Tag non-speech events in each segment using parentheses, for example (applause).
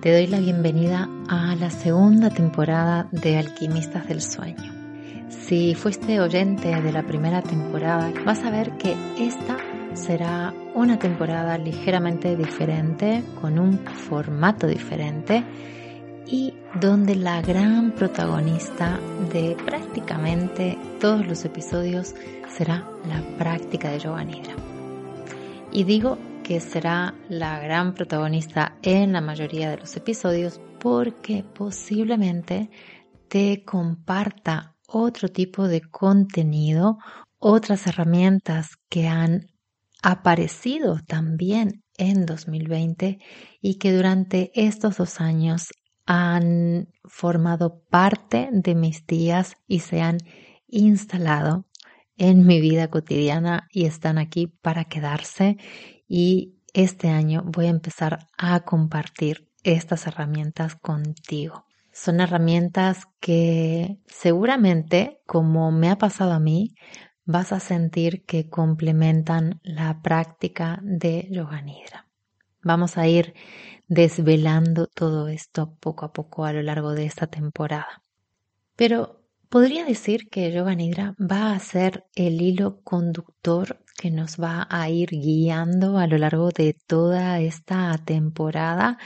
te doy la bienvenida a la segunda temporada de Alquimistas del Sueño. Si fuiste oyente de la primera temporada, vas a ver que esta será una temporada ligeramente diferente, con un formato diferente y donde la gran protagonista de prácticamente todos los episodios será la práctica de Yoga Nidra. Y digo que será la gran protagonista en la mayoría de los episodios porque posiblemente te comparta otro tipo de contenido, otras herramientas que han aparecido también en 2020 y que durante estos dos años han formado parte de mis días y se han instalado en mi vida cotidiana y están aquí para quedarse y este año voy a empezar a compartir estas herramientas contigo. Son herramientas que seguramente, como me ha pasado a mí, vas a sentir que complementan la práctica de Yoga Nidra. Vamos a ir desvelando todo esto poco a poco a lo largo de esta temporada. Pero podría decir que Yoga Nidra va a ser el hilo conductor que nos va a ir guiando a lo largo de toda esta temporada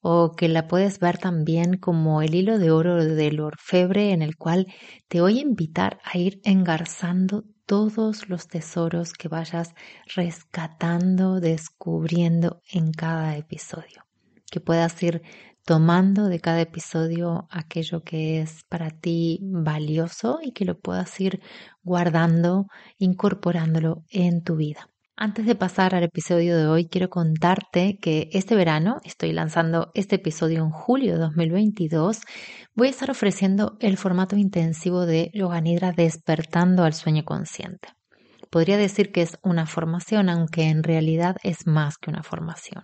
o que la puedes ver también como el hilo de oro del orfebre en el cual te voy a invitar a ir engarzando todos los tesoros que vayas rescatando, descubriendo en cada episodio. Que puedas ir tomando de cada episodio aquello que es para ti valioso y que lo puedas ir guardando, incorporándolo en tu vida. Antes de pasar al episodio de hoy, quiero contarte que este verano, estoy lanzando este episodio en julio de 2022, voy a estar ofreciendo el formato intensivo de Yoga Nidra despertando al sueño consciente. Podría decir que es una formación, aunque en realidad es más que una formación.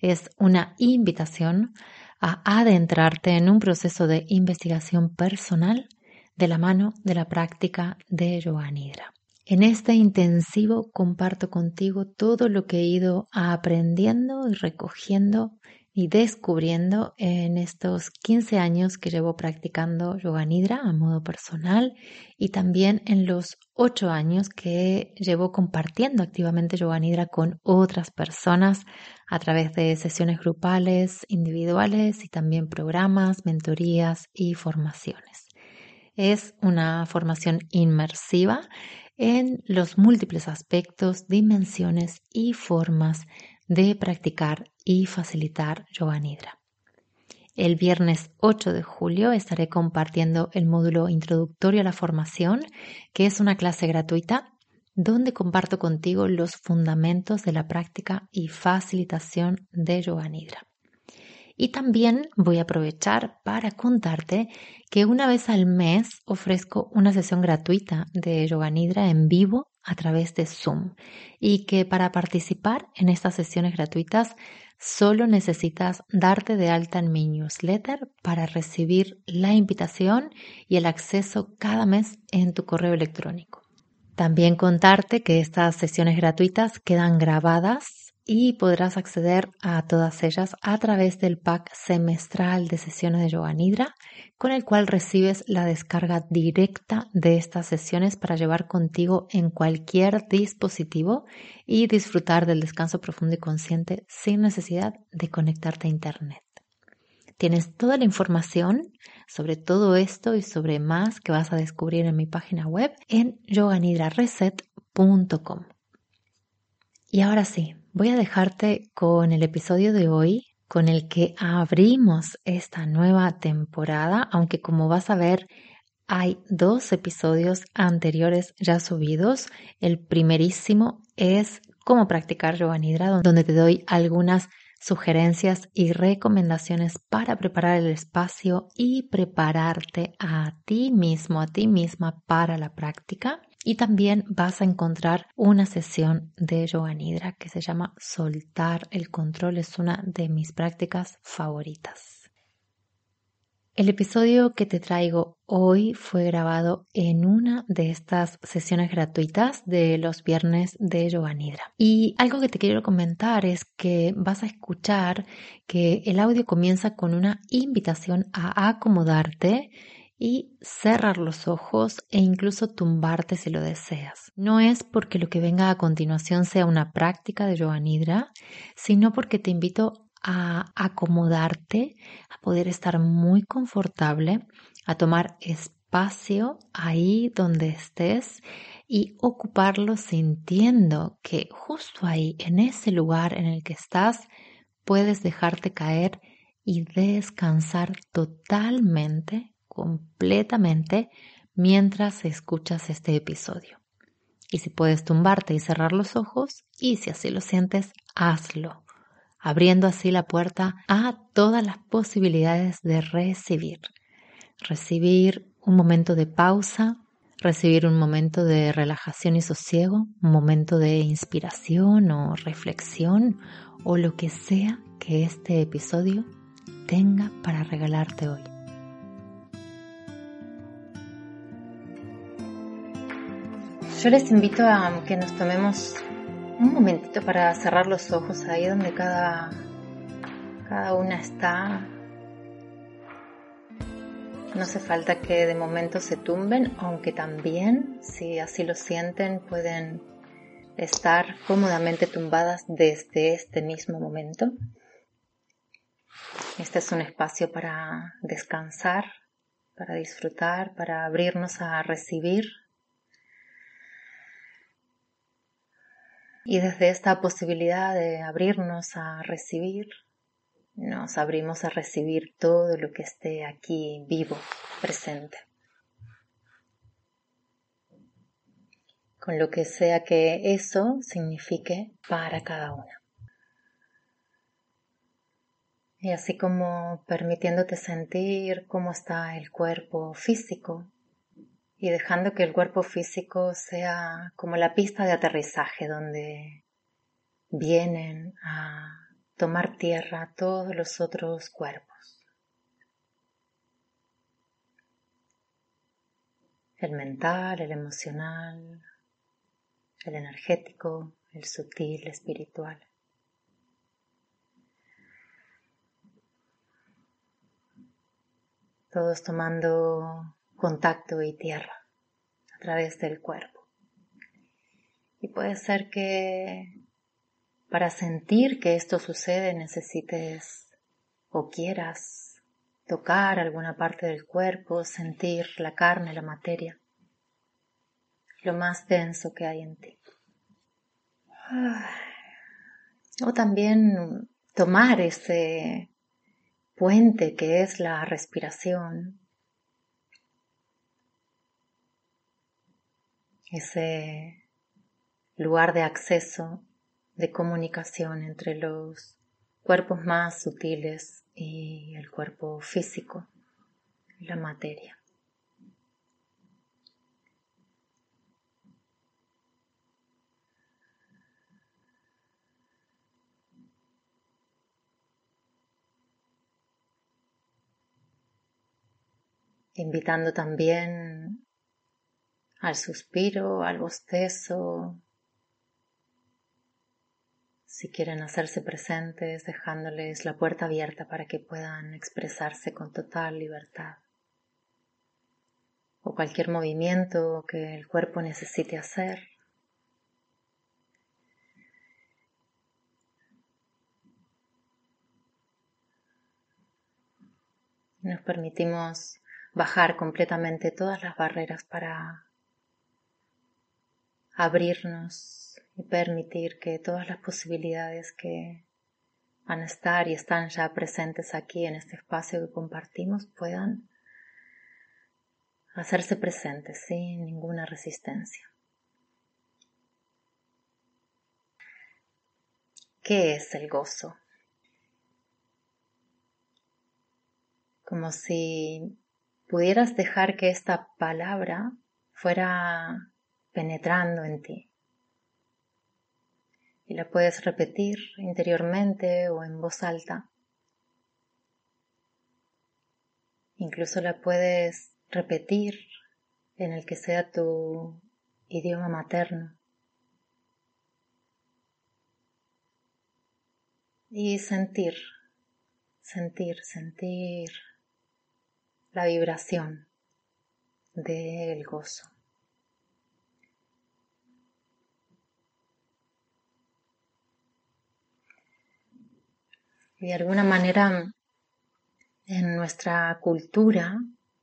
Es una invitación a adentrarte en un proceso de investigación personal de la mano de la práctica de Yoga Nidra. En este intensivo comparto contigo todo lo que he ido aprendiendo y recogiendo y descubriendo en estos 15 años que llevo practicando Yoga Nidra a modo personal y también en los 8 años que llevo compartiendo activamente Yoga Nidra con otras personas a través de sesiones grupales, individuales y también programas, mentorías y formaciones. Es una formación inmersiva en los múltiples aspectos, dimensiones y formas de practicar y facilitar Yoga Nidra. El viernes 8 de julio estaré compartiendo el módulo introductorio a la formación, que es una clase gratuita donde comparto contigo los fundamentos de la práctica y facilitación de Yoga Nidra. Y también voy a aprovechar para contarte que una vez al mes ofrezco una sesión gratuita de Yoga Nidra en vivo a través de Zoom y que para participar en estas sesiones gratuitas solo necesitas darte de alta en mi newsletter para recibir la invitación y el acceso cada mes en tu correo electrónico. También contarte que estas sesiones gratuitas quedan grabadas y podrás acceder a todas ellas a través del pack semestral de sesiones de Yoga Nidra, con el cual recibes la descarga directa de estas sesiones para llevar contigo en cualquier dispositivo y disfrutar del descanso profundo y consciente sin necesidad de conectarte a Internet. Tienes toda la información sobre todo esto y sobre más que vas a descubrir en mi página web en yoganidrareset.com. Y ahora sí, voy a dejarte con el episodio de hoy con el que abrimos esta nueva temporada, aunque como vas a ver hay dos episodios anteriores ya subidos. El primerísimo es cómo practicar yoga nidra, donde te doy algunas sugerencias y recomendaciones para preparar el espacio y prepararte a ti mismo, a ti misma para la práctica. Y también vas a encontrar una sesión de Yoga Nidra que se llama Soltar el control. Es una de mis prácticas favoritas. El episodio que te traigo hoy fue grabado en una de estas sesiones gratuitas de los viernes de Yoga Nidra. Y algo que te quiero comentar es que vas a escuchar que el audio comienza con una invitación a acomodarte y cerrar los ojos e incluso tumbarte si lo deseas. No es porque lo que venga a continuación sea una práctica de Yoga Nidra, sino porque te invito a acomodarte, a poder estar muy confortable, a tomar espacio ahí donde estés y ocuparlo sintiendo que justo ahí, en ese lugar en el que estás, puedes dejarte caer y descansar totalmente, completamente, mientras escuchas este episodio. Y si puedes tumbarte y cerrar los ojos, y si así lo sientes, hazlo abriendo así la puerta a todas las posibilidades de recibir. Recibir un momento de pausa, recibir un momento de relajación y sosiego, un momento de inspiración o reflexión o lo que sea que este episodio tenga para regalarte hoy. Yo les invito a que nos tomemos un momentito para cerrar los ojos ahí donde cada, cada una está. No hace falta que de momento se tumben, aunque también, si así lo sienten, pueden estar cómodamente tumbadas desde este mismo momento. Este es un espacio para descansar, para disfrutar, para abrirnos a recibir Y desde esta posibilidad de abrirnos a recibir, nos abrimos a recibir todo lo que esté aquí vivo, presente. Con lo que sea que eso signifique para cada una. Y así como permitiéndote sentir cómo está el cuerpo físico, y dejando que el cuerpo físico sea como la pista de aterrizaje donde vienen a tomar tierra todos los otros cuerpos. El mental, el emocional, el energético, el sutil, el espiritual. Todos tomando contacto y tierra a través del cuerpo. Y puede ser que para sentir que esto sucede necesites o quieras tocar alguna parte del cuerpo, sentir la carne, la materia, lo más denso que hay en ti. O también tomar ese puente que es la respiración ese lugar de acceso, de comunicación entre los cuerpos más sutiles y el cuerpo físico, la materia. invitando también al suspiro, al bostezo. Si quieren hacerse presentes, dejándoles la puerta abierta para que puedan expresarse con total libertad. O cualquier movimiento que el cuerpo necesite hacer. Nos permitimos bajar completamente todas las barreras para abrirnos y permitir que todas las posibilidades que van a estar y están ya presentes aquí en este espacio que compartimos puedan hacerse presentes sin ninguna resistencia. ¿Qué es el gozo? Como si pudieras dejar que esta palabra fuera penetrando en ti. Y la puedes repetir interiormente o en voz alta. Incluso la puedes repetir en el que sea tu idioma materno. Y sentir, sentir, sentir la vibración del gozo. De alguna manera en nuestra cultura,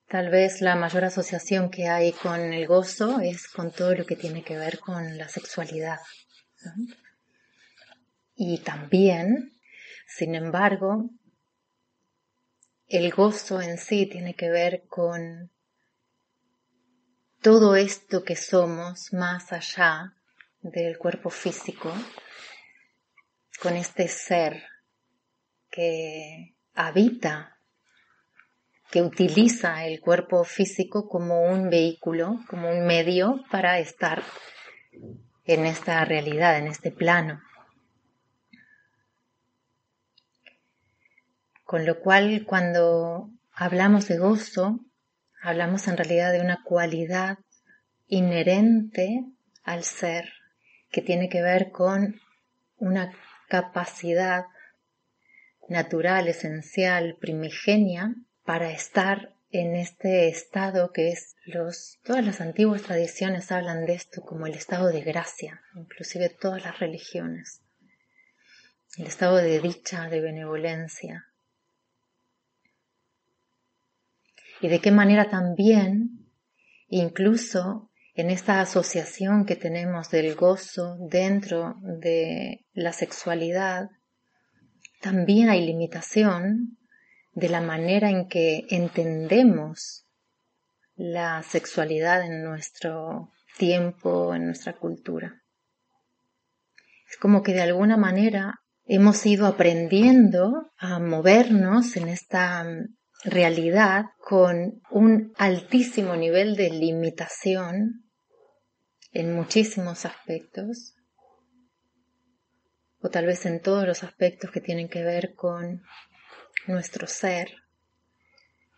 tal vez la mayor asociación que hay con el gozo es con todo lo que tiene que ver con la sexualidad. Y también, sin embargo, el gozo en sí tiene que ver con todo esto que somos más allá del cuerpo físico, con este ser que habita, que utiliza el cuerpo físico como un vehículo, como un medio para estar en esta realidad, en este plano. Con lo cual, cuando hablamos de gozo, hablamos en realidad de una cualidad inherente al ser, que tiene que ver con una capacidad natural, esencial, primigenia, para estar en este estado que es los todas las antiguas tradiciones hablan de esto como el estado de gracia, inclusive todas las religiones. El estado de dicha, de benevolencia. Y de qué manera también, incluso en esta asociación que tenemos del gozo dentro de la sexualidad, también hay limitación de la manera en que entendemos la sexualidad en nuestro tiempo, en nuestra cultura. Es como que de alguna manera hemos ido aprendiendo a movernos en esta realidad con un altísimo nivel de limitación en muchísimos aspectos o tal vez en todos los aspectos que tienen que ver con nuestro ser,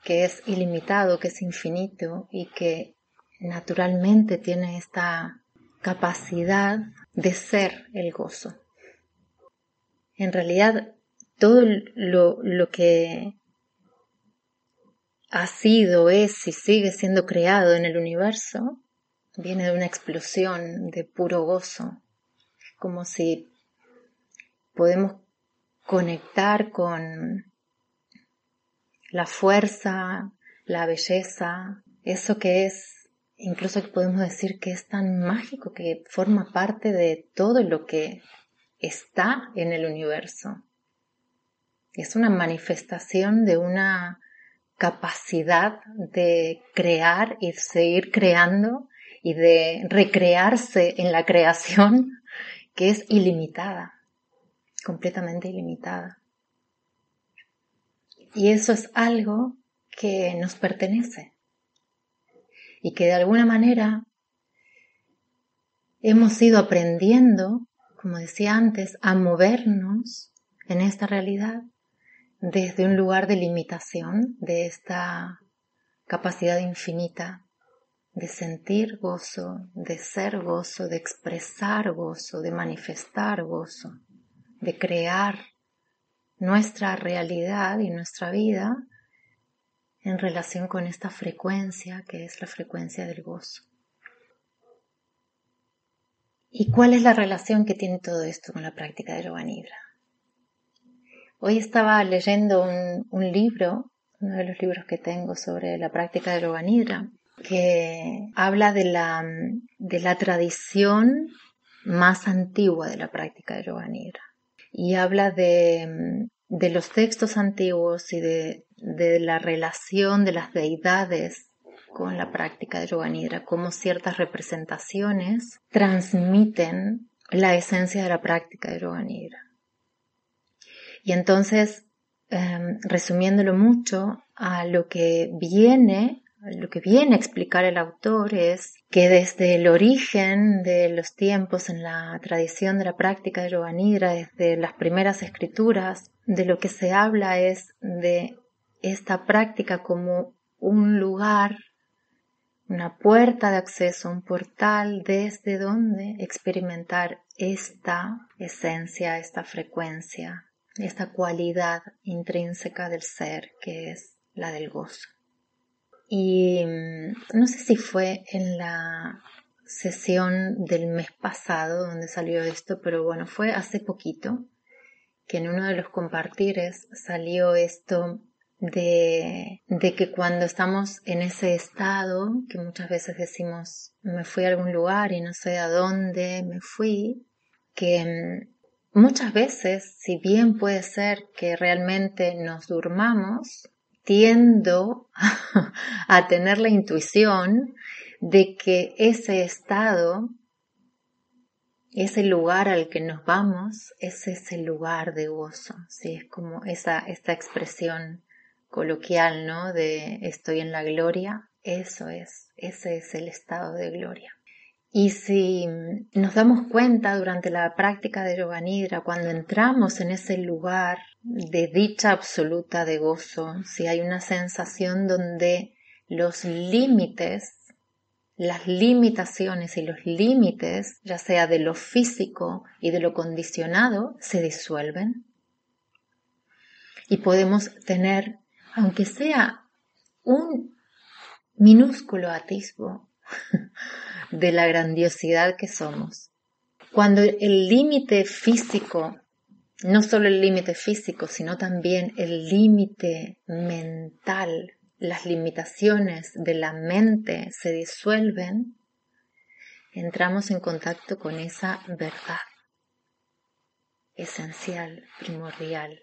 que es ilimitado, que es infinito y que naturalmente tiene esta capacidad de ser el gozo. En realidad, todo lo, lo que ha sido, es y sigue siendo creado en el universo viene de una explosión de puro gozo, como si podemos conectar con la fuerza, la belleza, eso que es, incluso podemos decir que es tan mágico, que forma parte de todo lo que está en el universo. Es una manifestación de una capacidad de crear y seguir creando y de recrearse en la creación que es ilimitada completamente ilimitada. Y eso es algo que nos pertenece y que de alguna manera hemos ido aprendiendo, como decía antes, a movernos en esta realidad desde un lugar de limitación, de esta capacidad infinita de sentir gozo, de ser gozo, de expresar gozo, de manifestar gozo de crear nuestra realidad y nuestra vida en relación con esta frecuencia que es la frecuencia del gozo. ¿Y cuál es la relación que tiene todo esto con la práctica de Yoga? Hoy estaba leyendo un, libro, uno de los libros que tengo sobre la práctica de Yoga que habla de la, de la tradición más antigua de la práctica de Yoga y habla de, de los textos antiguos y de, de, la relación de las deidades con la práctica de Yoga Nidra, cómo ciertas representaciones transmiten la esencia de la práctica de Yoga Nidra. Y entonces, em, resumiéndolo mucho, a lo que viene lo que viene a explicar el autor es que desde el origen de los tiempos en la tradición de la práctica de Yoga Nidra, desde las primeras escrituras, de lo que se habla es de esta práctica como un lugar, una puerta de acceso, un portal desde donde experimentar esta esencia, esta frecuencia, esta cualidad intrínseca del ser que es la del gozo. Y mm, no sé si fue en la sesión del mes pasado donde salió esto, pero bueno, fue hace poquito que en uno de los compartires salió esto de, de que cuando estamos en ese estado, que muchas veces decimos, me fui a algún lugar y no sé a dónde me fui, que mm, muchas veces, si bien puede ser que realmente nos durmamos, tiendo (laughs) a tener la intuición de que ese estado, ese lugar al que nos vamos, es ese lugar de gozo, ¿sí? Es como esa, esta expresión coloquial, ¿no? De estoy en la gloria, eso es, ese es el estado de gloria. Y si nos damos cuenta durante la práctica de Yoga Nidra, cuando entramos en ese lugar de dicha absoluta de gozo, si hay una sensación donde los límites las limitaciones y los límites, ya sea de lo físico y de lo condicionado, se disuelven. Y podemos tener, aunque sea un minúsculo atisbo de la grandiosidad que somos. Cuando el límite físico, no solo el límite físico, sino también el límite mental las limitaciones de la mente se disuelven, entramos en contacto con esa verdad esencial, primordial.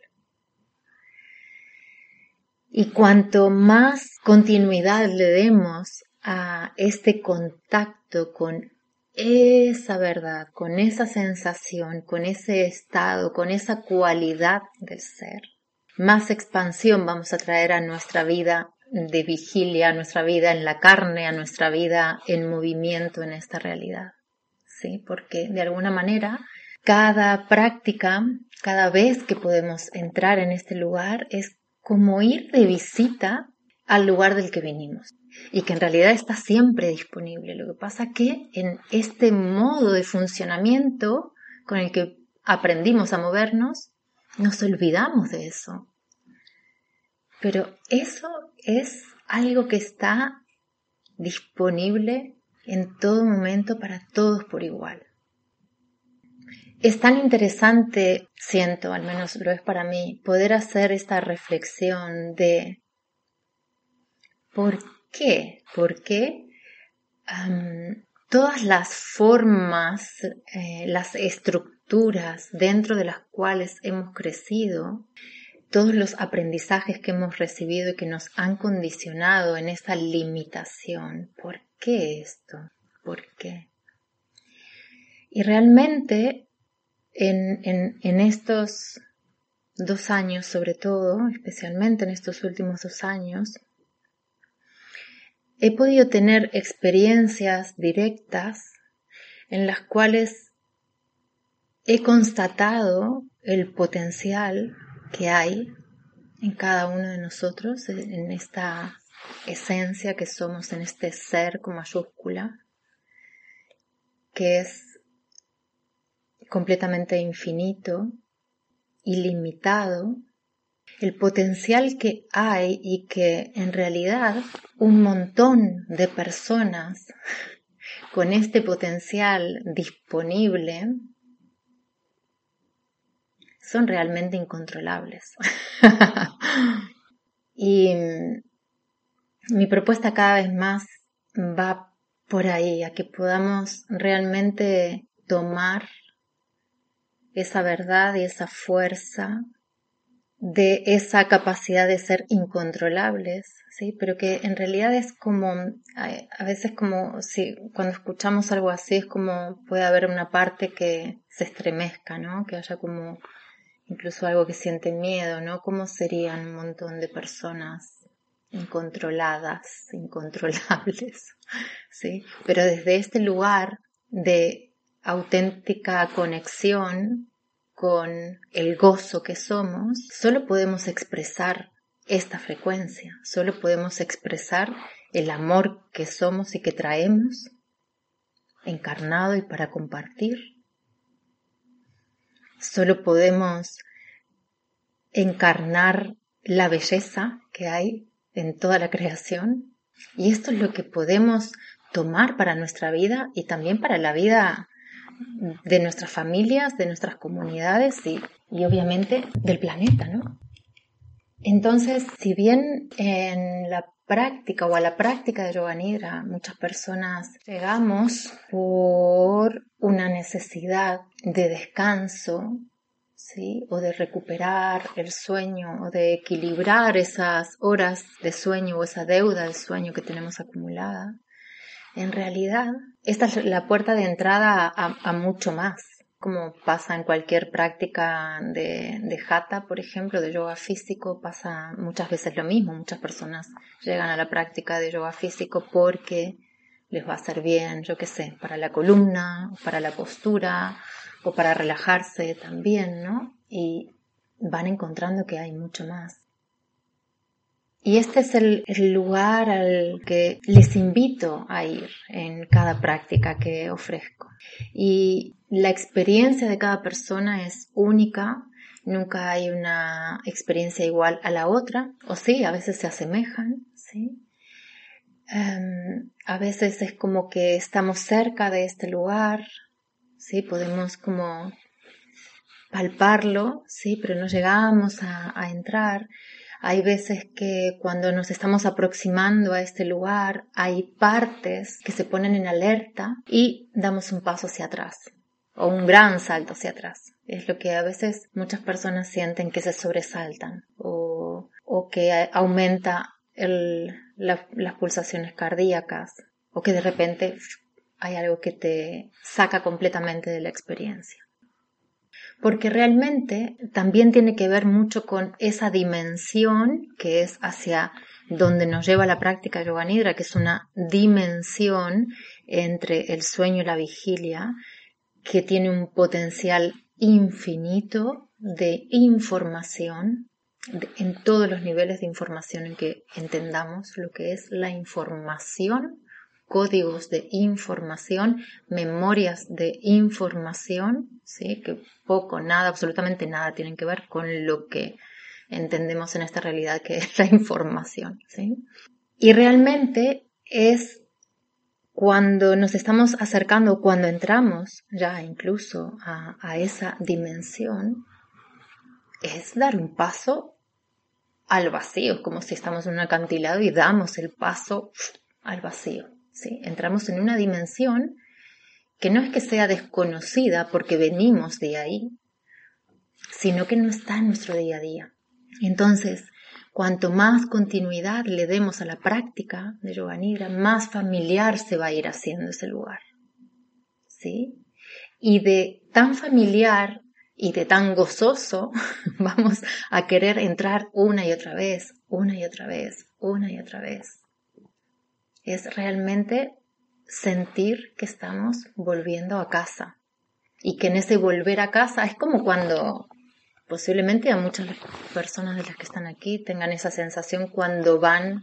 Y cuanto más continuidad le demos a este contacto con esa verdad, con esa sensación, con ese estado, con esa cualidad del ser, más expansión vamos a traer a nuestra vida de vigilia a nuestra vida en la carne, a nuestra vida en movimiento en esta realidad. ¿Sí? Porque de alguna manera cada práctica, cada vez que podemos entrar en este lugar es como ir de visita al lugar del que venimos y que en realidad está siempre disponible. Lo que pasa que en este modo de funcionamiento con el que aprendimos a movernos, nos olvidamos de eso. Pero eso es algo que está disponible en todo momento para todos por igual. Es tan interesante, siento, al menos lo es para mí, poder hacer esta reflexión de por qué, por qué todas las formas, eh, las estructuras dentro de las cuales hemos crecido, todos los aprendizajes que hemos recibido y que nos han condicionado en esa limitación. ¿Por qué esto? ¿Por qué? Y realmente en, en, estos dos años, sobre todo, especialmente en estos últimos dos años, he podido tener experiencias directas en las cuales he constatado el potencial que hay en cada uno de nosotros, en esta esencia que somos, en este ser con mayúscula, que es completamente infinito, ilimitado, el potencial que hay y que en realidad un montón de personas con este potencial disponible son realmente incontrolables. (laughs) y mi propuesta cada vez más va por ahí, a que podamos realmente tomar esa verdad y esa fuerza de esa capacidad de ser incontrolables, ¿sí? Pero que en realidad es como, a veces como si cuando escuchamos algo así es como puede haber una parte que se estremezca, ¿no? Que haya como incluso algo que siente miedo, ¿no? ¿Cómo serían un montón de personas incontroladas, (laughs) incontrolables? ¿Sí? Pero desde este lugar de auténtica conexión con el gozo que somos, solo podemos expresar esta frecuencia, solo podemos expresar el amor que somos y que traemos, encarnado y para compartir. Solo podemos encarnar la belleza que hay en toda la creación. Y esto es lo que podemos tomar para nuestra vida y también para la vida de nuestras familias, de nuestras comunidades y, y obviamente del planeta, ¿no? Entonces, si bien en la práctica o a la práctica de yoga nidra muchas personas llegamos por una necesidad de descanso, ¿sí? o de recuperar el sueño o de equilibrar esas horas de sueño o esa deuda de sueño que tenemos acumulada, en realidad esta es la puerta de entrada a, mucho más como pasa en cualquier práctica de, de hatha, por ejemplo, de yoga físico, pasa muchas veces lo mismo. Muchas personas llegan a la práctica de yoga físico porque les va a hacer bien, yo qué sé, para la columna, para la postura, o para relajarse también, ¿no? Y van encontrando que hay mucho más. Y este es el, lugar al que les invito a ir en cada práctica que ofrezco. Y la experiencia de cada persona es única, nunca hay una experiencia igual a la otra, o sí, a veces se asemejan, sí. Em, a veces es como que estamos cerca de este lugar, sí, podemos como palparlo, sí, pero no llegamos a, a entrar. Hay veces que cuando nos estamos aproximando a este lugar hay partes que se ponen en alerta y damos un paso hacia atrás o un gran salto hacia atrás. Es lo que a veces muchas personas sienten que se sobresaltan o, o que aumenta las pulsaciones cardíacas o que de repente hay algo que te saca completamente de la experiencia porque realmente también tiene que ver mucho con esa dimensión que es hacia donde nos lleva la práctica yoga nidra, que es una dimensión entre el sueño y la vigilia, que tiene un potencial infinito de información en todos los niveles de información en que entendamos lo que es la información códigos de información, memorias de información, ¿sí? que poco, nada, absolutamente nada tienen que ver con lo que entendemos en esta realidad que (laughs) es la información. ¿sí? Y realmente es cuando nos estamos acercando, cuando entramos ya incluso a, a esa dimensión, es dar un paso al vacío, como si estamos en un acantilado y damos el paso al vacío. Entramos en una dimensión que no es que sea desconocida porque venimos de ahí, sino que no está en nuestro día a día. Entonces, cuanto más continuidad le demos a la práctica de Yoga Nidra, más familiar se va a ir haciendo ese lugar. ¿Sí? Y de tan familiar y de tan gozoso, (laughs) vamos a querer entrar una y otra vez, una y otra vez, una y otra vez es realmente sentir que estamos volviendo a casa y que en ese volver a casa es como cuando posiblemente a muchas personas de las que están aquí tengan esa sensación cuando van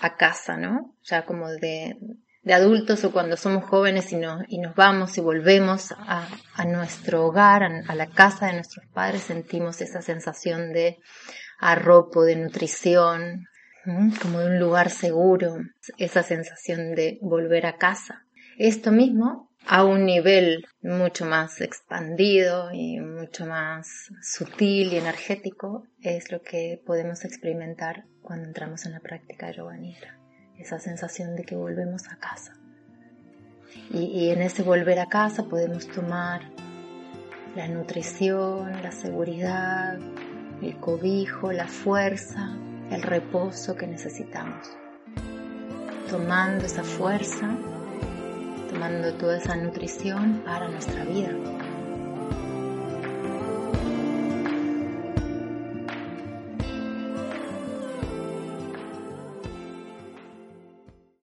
a casa, ¿no? Ya como de, adultos o cuando somos jóvenes y, y nos vamos y volvemos a, nuestro hogar, a, la casa de nuestros padres, sentimos esa sensación de arropo, de nutrición, como de un lugar seguro, esa sensación de volver a casa. Esto mismo a un nivel mucho más expandido y mucho más sutil y energético es lo que podemos experimentar cuando entramos en la práctica de yoga nidra. Esa sensación de que volvemos a casa. Y, y en ese volver a casa podemos tomar la nutrición, la seguridad, el cobijo, la fuerza el reposo que necesitamos. Tomando esa fuerza, tomando toda esa nutrición para nuestra vida.